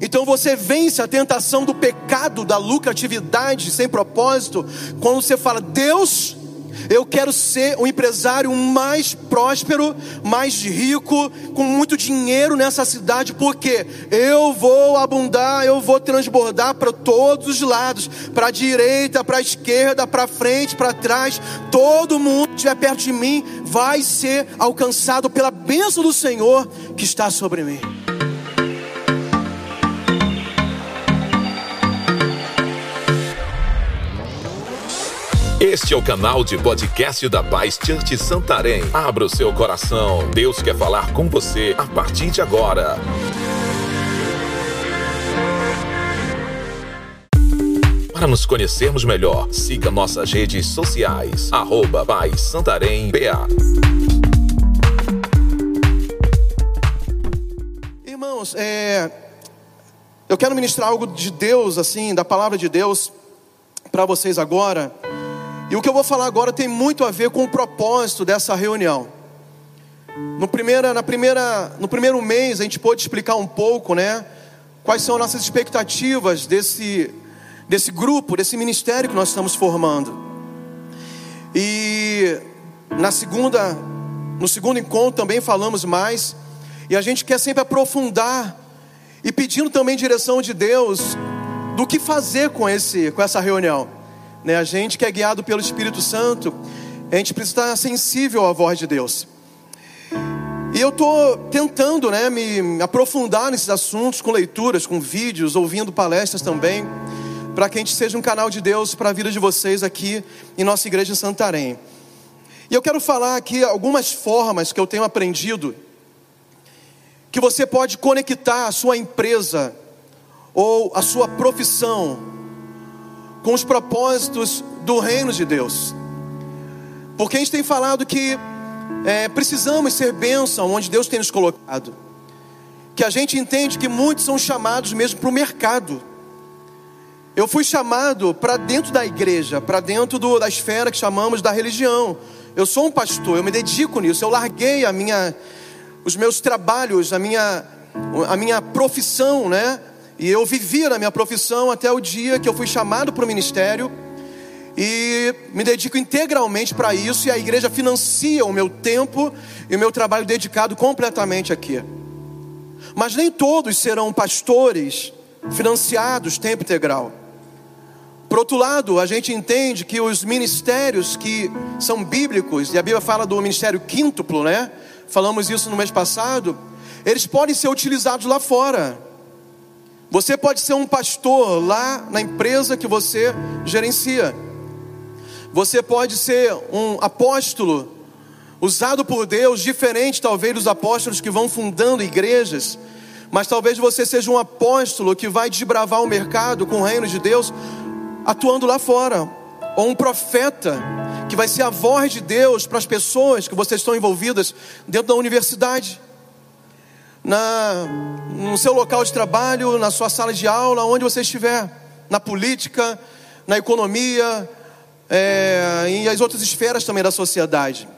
Então você vence a tentação do pecado, da lucratividade sem propósito, quando você fala: Deus, eu quero ser um empresário mais próspero, mais rico, com muito dinheiro nessa cidade, porque eu vou abundar, eu vou transbordar para todos os lados, para a direita, para a esquerda, para frente, para trás. Todo mundo que estiver perto de mim vai ser alcançado pela bênção do Senhor que está sobre mim. Este é o canal de podcast da Paz Church Santarém. Abra o seu coração. Deus quer falar com você a partir de agora. Para nos conhecermos melhor, siga nossas redes sociais. Arroba Paz Santarém BA. Irmãos, é, eu quero ministrar algo de Deus, assim, da palavra de Deus, para vocês agora. E o que eu vou falar agora tem muito a ver com o propósito dessa reunião. No, primeira, na primeira, no primeiro mês a gente pôde explicar um pouco, né? Quais são nossas expectativas desse, desse grupo, desse ministério que nós estamos formando. E na segunda, no segundo encontro também falamos mais. E a gente quer sempre aprofundar e pedindo também direção de Deus do que fazer com, esse, com essa reunião. Né? A gente que é guiado pelo Espírito Santo, a gente precisa estar sensível à voz de Deus. E eu estou tentando né, me aprofundar nesses assuntos com leituras, com vídeos, ouvindo palestras também, para que a gente seja um canal de Deus para a vida de vocês aqui em nossa igreja em Santarém. E eu quero falar aqui algumas formas que eu tenho aprendido que você pode conectar a sua empresa ou a sua profissão com os propósitos do reino de Deus. Porque a gente tem falado que é, precisamos ser bênção onde Deus tem nos colocado. Que a gente entende que muitos são chamados mesmo para o mercado. Eu fui chamado para dentro da igreja, para dentro do, da esfera que chamamos da religião. Eu sou um pastor, eu me dedico nisso. Eu larguei a minha, os meus trabalhos, a minha, a minha profissão, né? E eu vivia na minha profissão até o dia que eu fui chamado para o ministério e me dedico integralmente para isso e a igreja financia o meu tempo e o meu trabalho dedicado completamente aqui. Mas nem todos serão pastores financiados tempo integral. Por outro lado, a gente entende que os ministérios que são bíblicos, e a Bíblia fala do ministério quíntuplo, né? Falamos isso no mês passado, eles podem ser utilizados lá fora. Você pode ser um pastor lá na empresa que você gerencia. Você pode ser um apóstolo usado por Deus, diferente talvez dos apóstolos que vão fundando igrejas. Mas talvez você seja um apóstolo que vai desbravar o mercado com o reino de Deus, atuando lá fora. Ou um profeta que vai ser a voz de Deus para as pessoas que vocês estão envolvidas dentro da universidade na, no seu local de trabalho, na sua sala de aula, onde você estiver, na política, na economia é, e as outras esferas também da sociedade.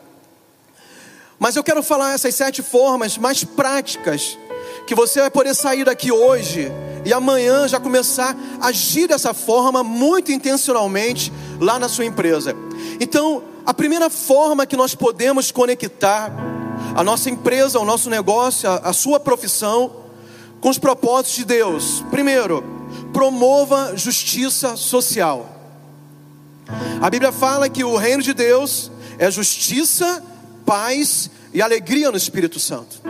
Mas eu quero falar essas sete formas mais práticas que você vai poder sair daqui hoje e amanhã já começar a agir dessa forma muito intencionalmente lá na sua empresa. Então, a primeira forma que nós podemos conectar a nossa empresa, o nosso negócio, a, a sua profissão, com os propósitos de Deus. Primeiro, promova justiça social. A Bíblia fala que o reino de Deus é justiça, paz e alegria no Espírito Santo.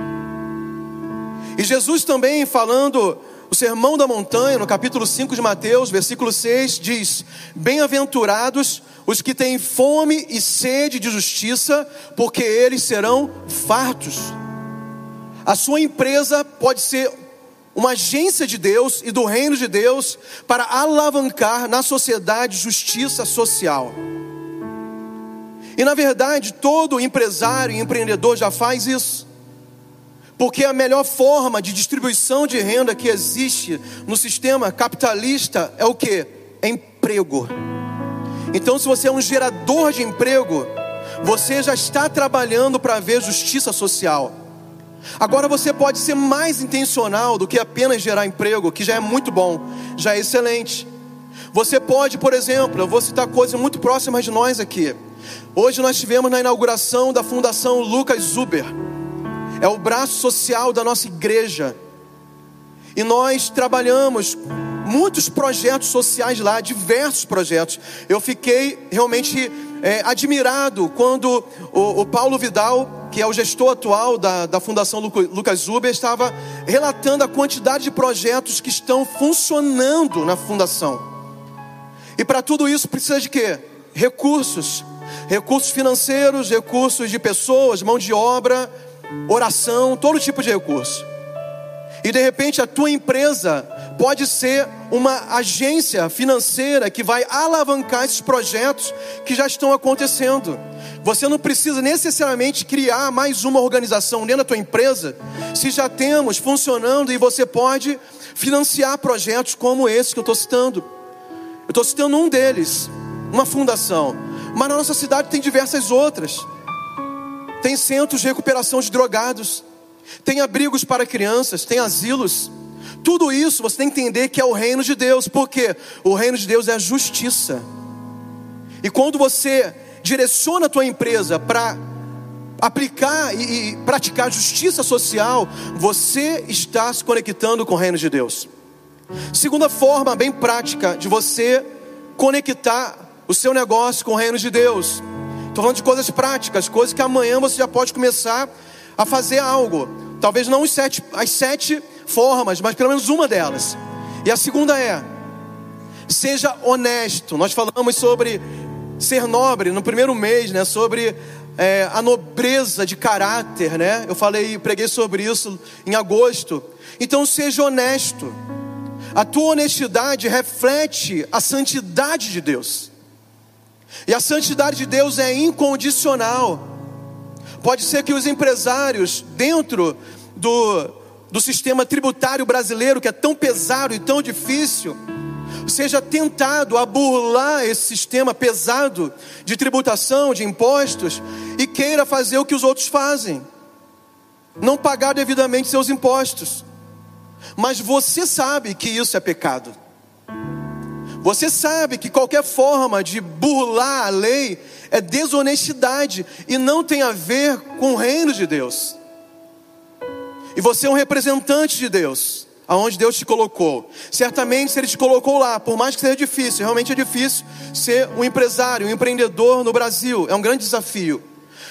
E Jesus também falando o sermão da montanha, no capítulo 5 de Mateus, versículo 6, diz: Bem-aventurados os que têm fome e sede de justiça, porque eles serão fartos. A sua empresa pode ser uma agência de Deus e do reino de Deus para alavancar na sociedade justiça social. E na verdade, todo empresário e empreendedor já faz isso. Porque a melhor forma de distribuição de renda que existe no sistema capitalista é o que? É emprego. Então, se você é um gerador de emprego, você já está trabalhando para ver justiça social. Agora você pode ser mais intencional do que apenas gerar emprego, que já é muito bom, já é excelente. Você pode, por exemplo, eu vou citar coisas muito próximas de nós aqui. Hoje nós tivemos na inauguração da Fundação Lucas Zuber. É o braço social da nossa igreja. E nós trabalhamos muitos projetos sociais lá, diversos projetos. Eu fiquei realmente é, admirado quando o, o, Paulo Vidal, que é o gestor atual da, da Fundação Lucas Zuber, estava relatando a quantidade de projetos que estão funcionando na fundação. E para tudo isso precisa de quê? Recursos. Recursos financeiros, recursos de pessoas, mão de obra, oração, todo tipo de recurso. E de repente a tua empresa pode ser uma agência financeira que vai alavancar esses projetos que já estão acontecendo. Você não precisa necessariamente criar mais uma organização dentro da tua empresa, se já temos funcionando e você pode financiar projetos como esse que eu estou citando. Eu estou citando um deles, uma fundação, mas na nossa cidade tem diversas outras. Tem centros de recuperação de drogados tem abrigos para crianças, tem asilos. Tudo isso você tem que entender que é o reino de Deus, porque o reino de Deus é a justiça. E quando você direciona a tua empresa para aplicar e, e praticar justiça social, você está se conectando com o reino de Deus. Segunda forma bem prática de você conectar o seu negócio com o reino de Deus. Estou falando de coisas práticas, coisas que amanhã você já pode começar a fazer algo. Talvez não sete, as sete formas, mas pelo menos uma delas. E a segunda é: seja honesto. Nós falamos sobre ser nobre no primeiro mês, né? Sobre é, a nobreza de caráter, né? Eu falei, preguei sobre isso em agosto. Então seja honesto. A tua honestidade reflete a santidade de Deus. E a santidade de Deus é incondicional. Pode ser que os empresários, dentro do, do sistema tributário brasileiro, que é tão pesado e tão difícil, seja tentado a burlar esse sistema pesado de tributação, de impostos, e queira fazer o que os outros fazem, não pagar devidamente seus impostos. Mas você sabe que isso é pecado. Você sabe que qualquer forma de burlar a lei é desonestidade e não tem a ver com o reino de Deus. E você é um representante de Deus, aonde Deus te colocou. Certamente, se Ele te colocou lá, por mais que seja difícil, realmente é difícil ser um empresário, um empreendedor no Brasil, é um grande desafio.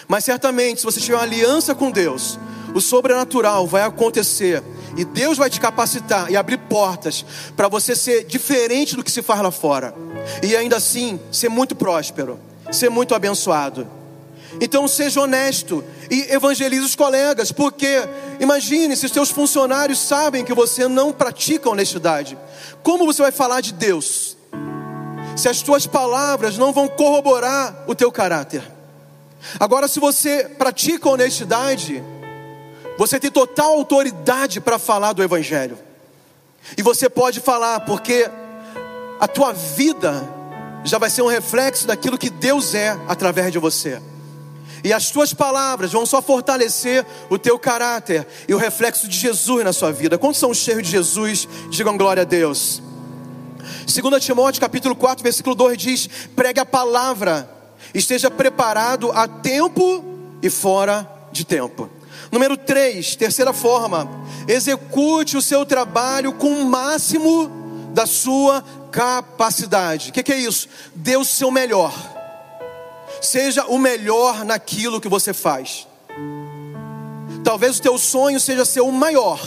Mas certamente, se você tiver uma aliança com Deus, o sobrenatural vai acontecer e Deus vai te capacitar e abrir portas para você ser diferente do que se faz lá fora e ainda assim ser muito próspero ser muito abençoado. Então seja honesto e evangelize os colegas, porque imagine se os seus funcionários sabem que você não pratica honestidade. Como você vai falar de Deus? Se as tuas palavras não vão corroborar o teu caráter. Agora, se você pratica honestidade, você tem total autoridade para falar do Evangelho. E você pode falar, porque a tua vida já vai ser um reflexo daquilo que Deus é através de você. E as tuas palavras vão só fortalecer o teu caráter e o reflexo de Jesus na sua vida. Quantos são cheios de Jesus? Digam glória a Deus. 2 Timóteo capítulo 4, versículo 2 diz: pregue a palavra, esteja preparado a tempo e fora de tempo. Número 3, terceira forma, execute o seu trabalho com o máximo da sua capacidade. O que, que é isso? Dê o seu melhor. Seja o melhor naquilo que você faz. Talvez o teu sonho seja ser o maior.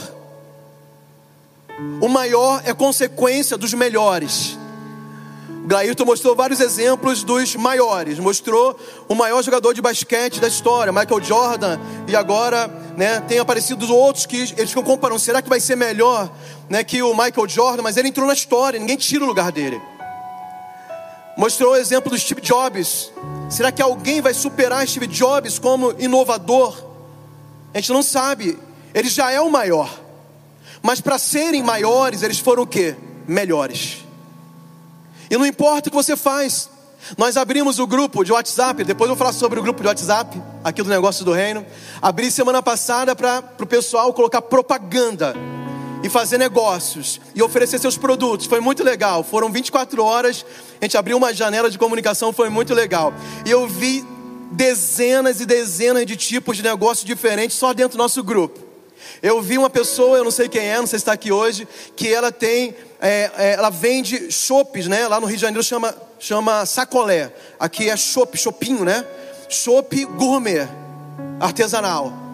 O maior é consequência dos melhores. Glailton mostrou vários exemplos dos maiores. Mostrou o maior jogador de basquete da história, Michael Jordan, e agora né, tem aparecido outros que eles ficam comparando. Será que vai ser melhor né, que o Michael Jordan? Mas ele entrou na história, ninguém tira o lugar dele. Mostrou o exemplo do Steve Jobs. Será que alguém vai superar Steve Jobs como inovador? A gente não sabe. Ele já é o maior. Mas para serem maiores, eles foram o quê? Melhores. E não importa o que você faz, Nós abrimos o grupo de WhatsApp, depois eu vou falar sobre o grupo de WhatsApp, aqui do Negócio do Reino. Abri semana passada para o pessoal colocar propaganda e fazer negócios e oferecer seus produtos. Foi muito legal. Foram 24 horas, a gente abriu uma janela de comunicação, foi muito legal. E eu vi dezenas e dezenas de tipos de negócios diferentes só dentro do nosso grupo. Eu vi uma pessoa, eu não sei quem é, não sei se está aqui hoje, que ela tem, é, é, ela vende chopes, né? Lá no Rio de Janeiro chama, chama sacolé. Aqui é chopp, chopinho, né? Chopp gourmet, artesanal.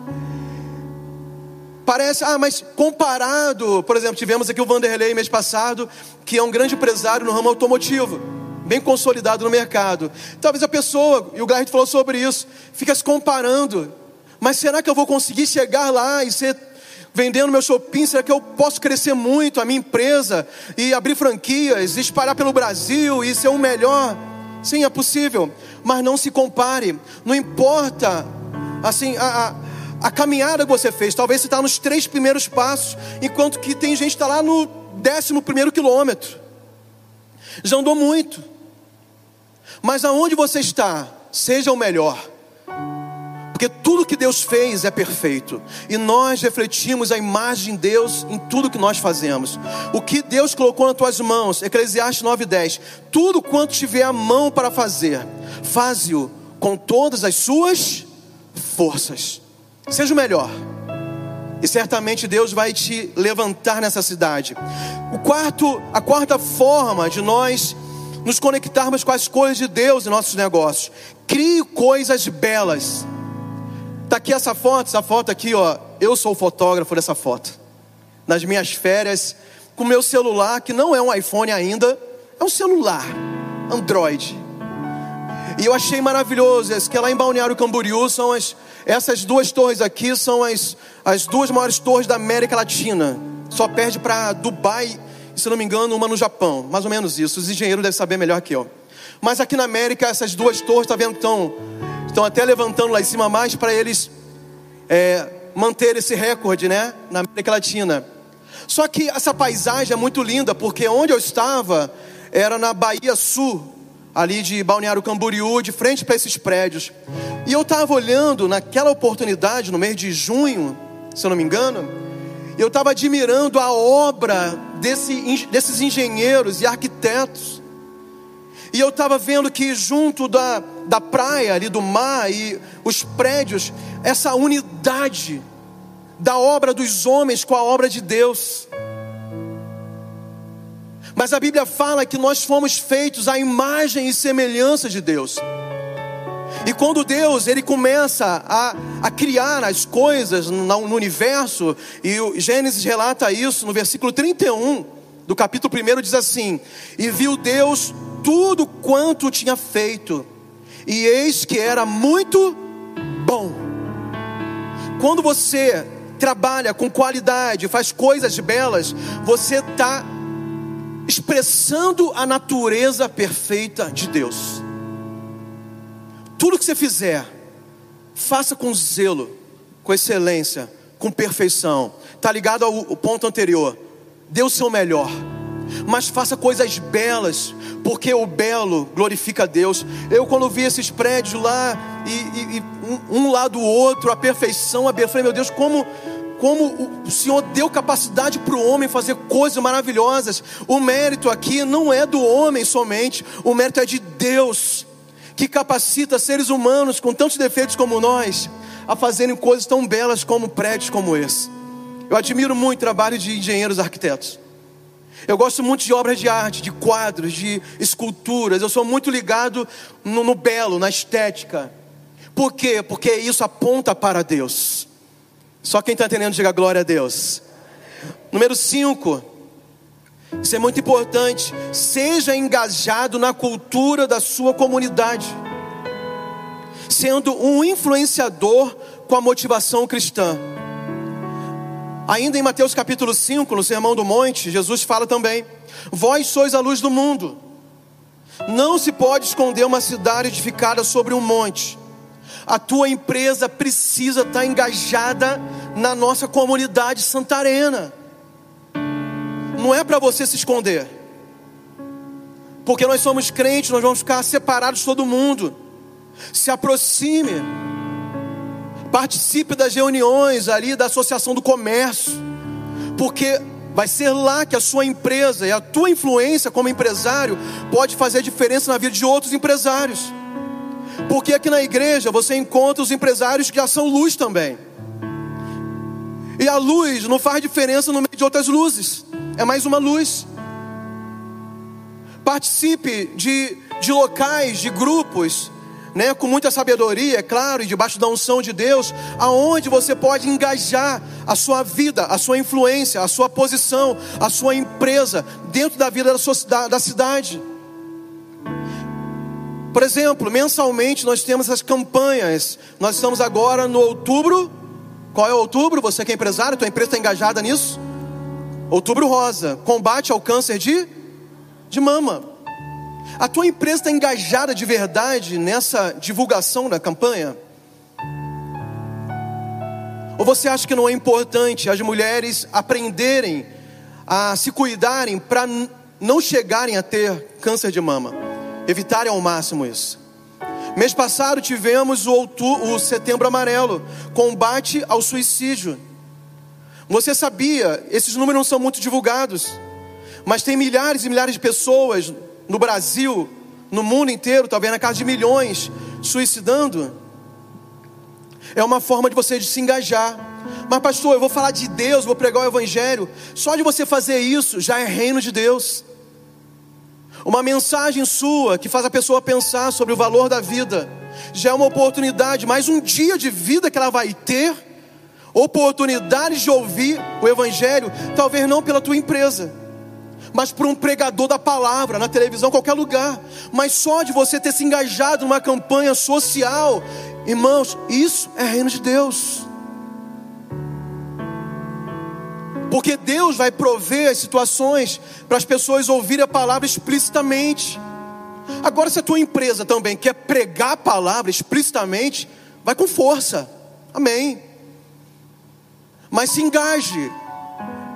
Parece, ah, mas comparado, por exemplo, tivemos aqui o Vanderlei mês passado, que é um grande empresário no ramo automotivo, bem consolidado no mercado. Talvez a pessoa, e o Garrett falou sobre isso, fica se comparando. Mas será que eu vou conseguir chegar lá e ser vendendo meu shopping? Será que eu posso crescer muito a minha empresa e abrir franquias, espalhar pelo Brasil e ser o melhor? Sim, é possível, mas não se compare. Não importa, assim, a, a a caminhada que você fez. Talvez você está nos três primeiros passos, enquanto que tem gente que está lá no décimo primeiro quilômetro. Já andou muito. Mas aonde você está, seja o melhor. Porque tudo que Deus fez é perfeito. E nós refletimos a imagem de Deus em tudo que nós fazemos. O que Deus colocou nas tuas mãos, Eclesiastes 9:10. Tudo quanto tiver a mão para fazer, faze-o com todas as suas forças. Seja o melhor. E certamente Deus vai te levantar nessa cidade. O quarto, a quarta forma de nós nos conectarmos com as coisas de Deus em nossos negócios. Crie coisas belas. Tá aqui essa foto, essa foto aqui, ó. Eu sou o fotógrafo dessa foto. Nas minhas férias, com meu celular, que não é um iPhone ainda, é um celular Android. E eu achei maravilhoso, é que lá em Balneário Camboriú são as, essas duas torres aqui são as, as duas maiores torres da América Latina. Só perde para Dubai, se não me engano, uma no Japão, mais ou menos isso. Os engenheiros devem saber melhor que eu. Mas aqui na América, essas duas torres, tá vendo, estão, estão até levantando lá em cima mais para eles é, manter esse recorde, né, na América Latina. Só que essa paisagem é muito linda, porque onde eu estava era na Bahia Sul, ali de Balneário Camboriú, de frente para esses prédios. E eu estava olhando naquela oportunidade, no mês de junho, se eu não me engano, eu estava admirando a obra desse, desses engenheiros e arquitetos. E eu estava vendo que junto da, da praia, ali do mar e os prédios, essa unidade da obra dos homens com a obra de Deus. Mas a Bíblia fala que nós fomos feitos à imagem e semelhança de Deus. E quando Deus ele começa a, a criar as coisas no, no universo, e o Gênesis relata isso no versículo 31 do capítulo 1 diz assim: E viu Deus tudo quanto tinha feito, e eis que era muito bom. Quando você trabalha com qualidade, faz coisas belas, você está expressando a natureza perfeita de Deus. Tudo que você fizer, faça com zelo, com excelência, com perfeição. Está ligado ao, ponto anterior. Dê o seu melhor, mas faça coisas belas, porque o belo glorifica a Deus. Eu, quando vi esses prédios lá, e, e, e um, um lado do outro, a perfeição, a beleza, falei, meu Deus, como como o Senhor deu capacidade para o homem fazer coisas maravilhosas. O mérito aqui não é do homem somente, o mérito é de Deus, que capacita seres humanos com tantos defeitos como nós a fazerem coisas tão belas como prédios como esse. Eu admiro muito o trabalho de engenheiros arquitetos. Eu gosto muito de obras de arte, de quadros, de esculturas. Eu sou muito ligado no, no belo, na estética. Por quê? Porque isso aponta para Deus. Só quem está entendendo, diga glória a Deus. Número 5. Isso é muito importante. Seja engajado na cultura da sua comunidade, sendo um influenciador com a motivação cristã. Ainda em Mateus capítulo 5, no Sermão do Monte, Jesus fala também: Vós sois a luz do mundo. Não se pode esconder uma cidade edificada sobre um monte. A tua empresa precisa estar engajada na nossa comunidade santarena. Não é para você se esconder. Porque nós somos crentes, nós vamos ficar separados de todo mundo. Se aproxime. Participe das reuniões ali da Associação do Comércio. Porque vai ser lá que a sua empresa e a tua influência como empresário pode fazer diferença na vida de outros empresários. Porque aqui na igreja você encontra os empresários que já são luz também. E a luz não faz diferença no meio de outras luzes. É mais uma luz. Participe de, de locais, de grupos, né, com muita sabedoria, é claro, e debaixo da unção de Deus, aonde você pode engajar a sua vida, a sua influência, a sua posição, a sua empresa dentro da vida da, sua, da, da cidade. Por exemplo, mensalmente nós temos as campanhas. Nós estamos agora no outubro. Qual é o outubro? Você que é empresário, tua empresa está engajada nisso? Outubro Rosa, combate ao câncer de, de mama. A tua empresa está engajada de verdade nessa divulgação da campanha? Ou você acha que não é importante as mulheres aprenderem a se cuidarem para não chegarem a ter câncer de mama? Evitarem ao máximo isso. Mês passado tivemos o, outubro, o setembro amarelo, combate ao suicídio. Você sabia, esses números não são muito divulgados, mas tem milhares e milhares de pessoas no Brasil, no mundo inteiro, talvez na casa de milhões, suicidando. É uma forma de você de se engajar. Mas, pastor, eu vou falar de Deus, vou pregar o Evangelho. Só de você fazer isso já é reino de Deus. Uma mensagem sua que faz a pessoa pensar sobre o valor da vida, já é uma oportunidade, mais um dia de vida que ela vai ter, oportunidade de ouvir o Evangelho, talvez não pela tua empresa, mas por um pregador da palavra, na televisão, qualquer lugar, mas só de você ter se engajado numa campanha social, irmãos, isso é reino de Deus. Porque Deus vai prover as situações para as pessoas ouvirem a palavra explicitamente. Agora, se a tua empresa também quer pregar a palavra explicitamente, vai com força. Amém. Mas se engaje.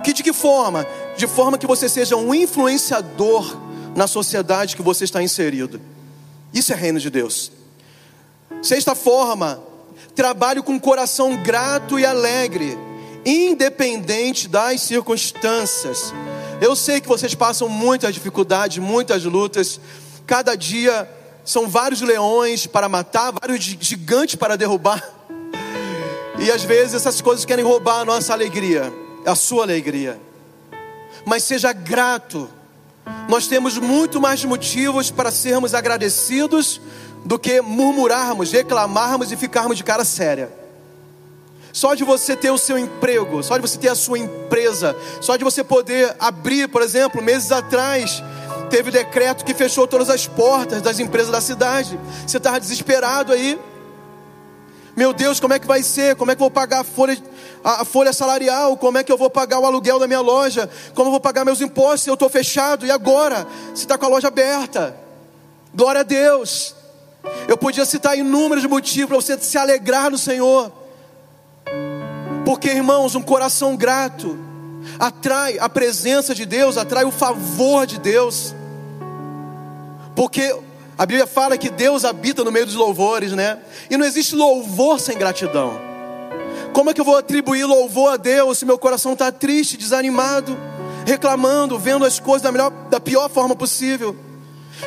Que de que forma? De forma que você seja um influenciador na sociedade que você está inserido. Isso é reino de Deus. Sexta forma, trabalhe com coração grato e alegre independente das circunstâncias. Eu sei que vocês passam muitas dificuldades, muitas lutas. Cada dia são vários leões para matar, vários gigantes para derrubar. E às vezes essas coisas querem roubar a nossa alegria, a sua alegria. Mas seja grato. Nós temos muito mais motivos para sermos agradecidos do que murmurarmos, reclamarmos e ficarmos de cara séria. Só de você ter o seu emprego, só de você ter a sua empresa, só de você poder abrir, por exemplo, meses atrás, teve decreto que fechou todas as portas das empresas da cidade. Você estava desesperado aí. Meu Deus, como é que vai ser? Como é que eu vou pagar a folha, a, folha salarial? Como é que eu vou pagar o aluguel da minha loja? Como eu vou pagar meus impostos? Eu estou fechado. E agora? Você está com a loja aberta. Glória a Deus. Eu podia citar inúmeros motivos para você se alegrar no Senhor. Porque, irmãos, um coração grato atrai a presença de Deus, atrai o favor de Deus. Porque a Bíblia fala que Deus habita no meio dos louvores, né? E não existe louvor sem gratidão. Como é que eu vou atribuir louvor a Deus se meu coração está triste, desanimado, reclamando, vendo as coisas da, melhor, da pior forma possível?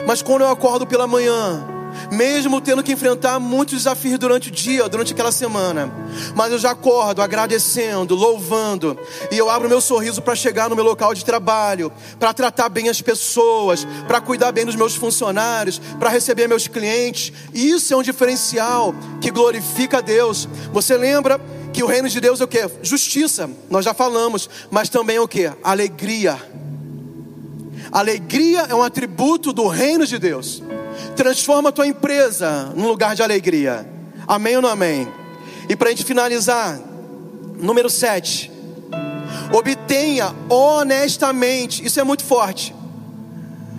Mas quando eu acordo pela manhã, mesmo tendo que enfrentar muitos desafios durante o dia, durante aquela semana. Mas eu já acordo agradecendo, louvando, e eu abro meu sorriso para chegar no meu local de trabalho, para tratar bem as pessoas, para cuidar bem dos meus funcionários, para receber meus clientes. Isso é um diferencial que glorifica a Deus. Você lembra que o reino de Deus é o que? Justiça, nós já falamos, mas também é o que? Alegria. Alegria é um atributo do reino de Deus. Transforma a tua empresa num lugar de alegria. Amém ou não amém? E para a gente finalizar, número 7. Obtenha honestamente. Isso é muito forte.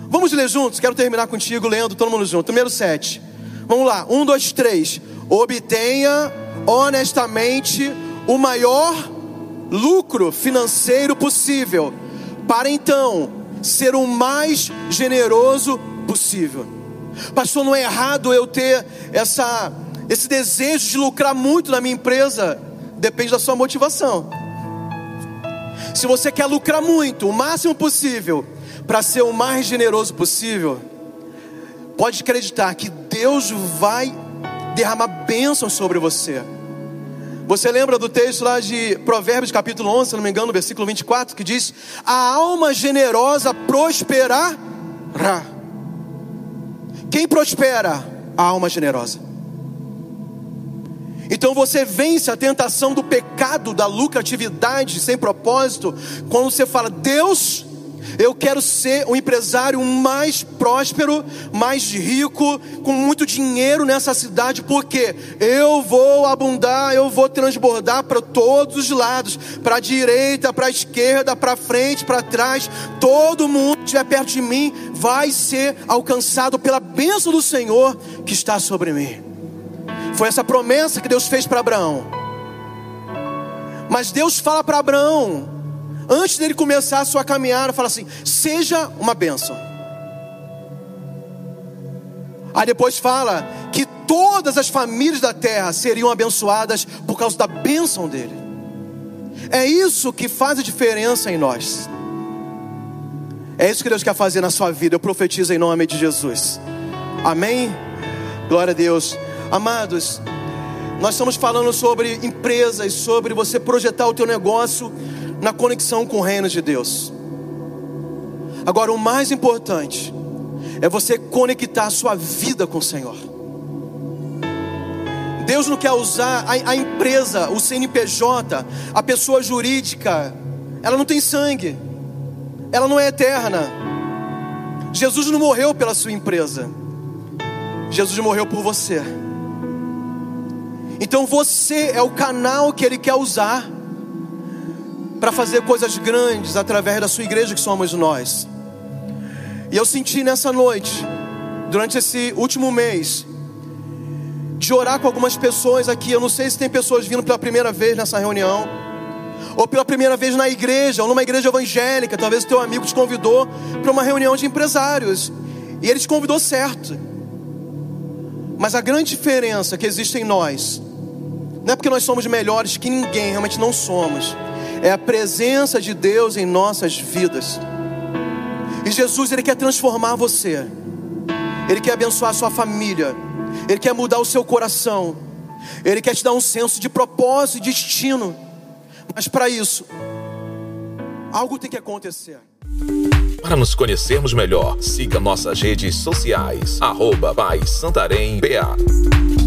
Vamos ler juntos? Quero terminar contigo lendo todo mundo junto. Número 7. Vamos lá. Um, dois, três. Obtenha honestamente o maior lucro financeiro possível, para então ser o mais generoso possível. Pastor, não é errado eu ter essa, esse desejo de lucrar muito na minha empresa. Depende da sua motivação. Se você quer lucrar muito, o máximo possível, para ser o mais generoso possível, pode acreditar que Deus vai derramar bênçãos sobre você. Você lembra do texto lá de Provérbios capítulo 11, se não me engano, no versículo 24, que diz: A alma generosa prosperará. Quem prospera? A alma generosa. Então você vence a tentação do pecado, da lucratividade sem propósito, quando você fala: Deus, eu quero ser um empresário mais próspero, mais rico, com muito dinheiro nessa cidade, porque eu vou abundar, eu vou transbordar para todos os lados, para a direita, para a esquerda, para frente, para trás. Todo mundo que estiver perto de mim vai ser alcançado pela bênção do Senhor que está sobre mim. Foi essa promessa que Deus fez para Abraão. Mas Deus fala para Abraão: antes dele começar a sua caminhada, fala assim: seja uma bênção. Aí depois fala que todas as famílias da terra seriam abençoadas por causa da bênção dele. É isso que faz a diferença em nós. É isso que Deus quer fazer na sua vida. Eu profetizo em nome de Jesus. Amém? Glória a Deus. Amados, nós estamos falando sobre empresas, sobre você projetar o teu negócio na conexão com o reino de Deus. Agora, o mais importante é você conectar a sua vida com o Senhor. Deus não quer usar a, a, empresa, o CNPJ, a pessoa jurídica, ela não tem sangue, ela não é eterna. Jesus não morreu pela sua empresa, Jesus morreu por você. Então você é o canal que Ele quer usar para fazer coisas grandes através da sua igreja que somos nós. E eu senti nessa noite, durante esse último mês, de orar com algumas pessoas aqui. Eu não sei se tem pessoas vindo pela primeira vez nessa reunião, ou pela primeira vez na igreja, ou numa igreja evangélica. Talvez o teu amigo te convidou para uma reunião de empresários, e ele te convidou certo. Mas a grande diferença que existe em nós, não é porque nós somos melhores que ninguém, realmente não somos é a presença de Deus em nossas vidas. E Jesus, Ele quer transformar você, Ele quer abençoar a sua família, Ele quer mudar o seu coração, Ele quer te dar um senso de propósito e destino. Mas para isso, algo tem que acontecer. Para nos conhecermos melhor, siga nossas redes sociais, arroba Santarém BA.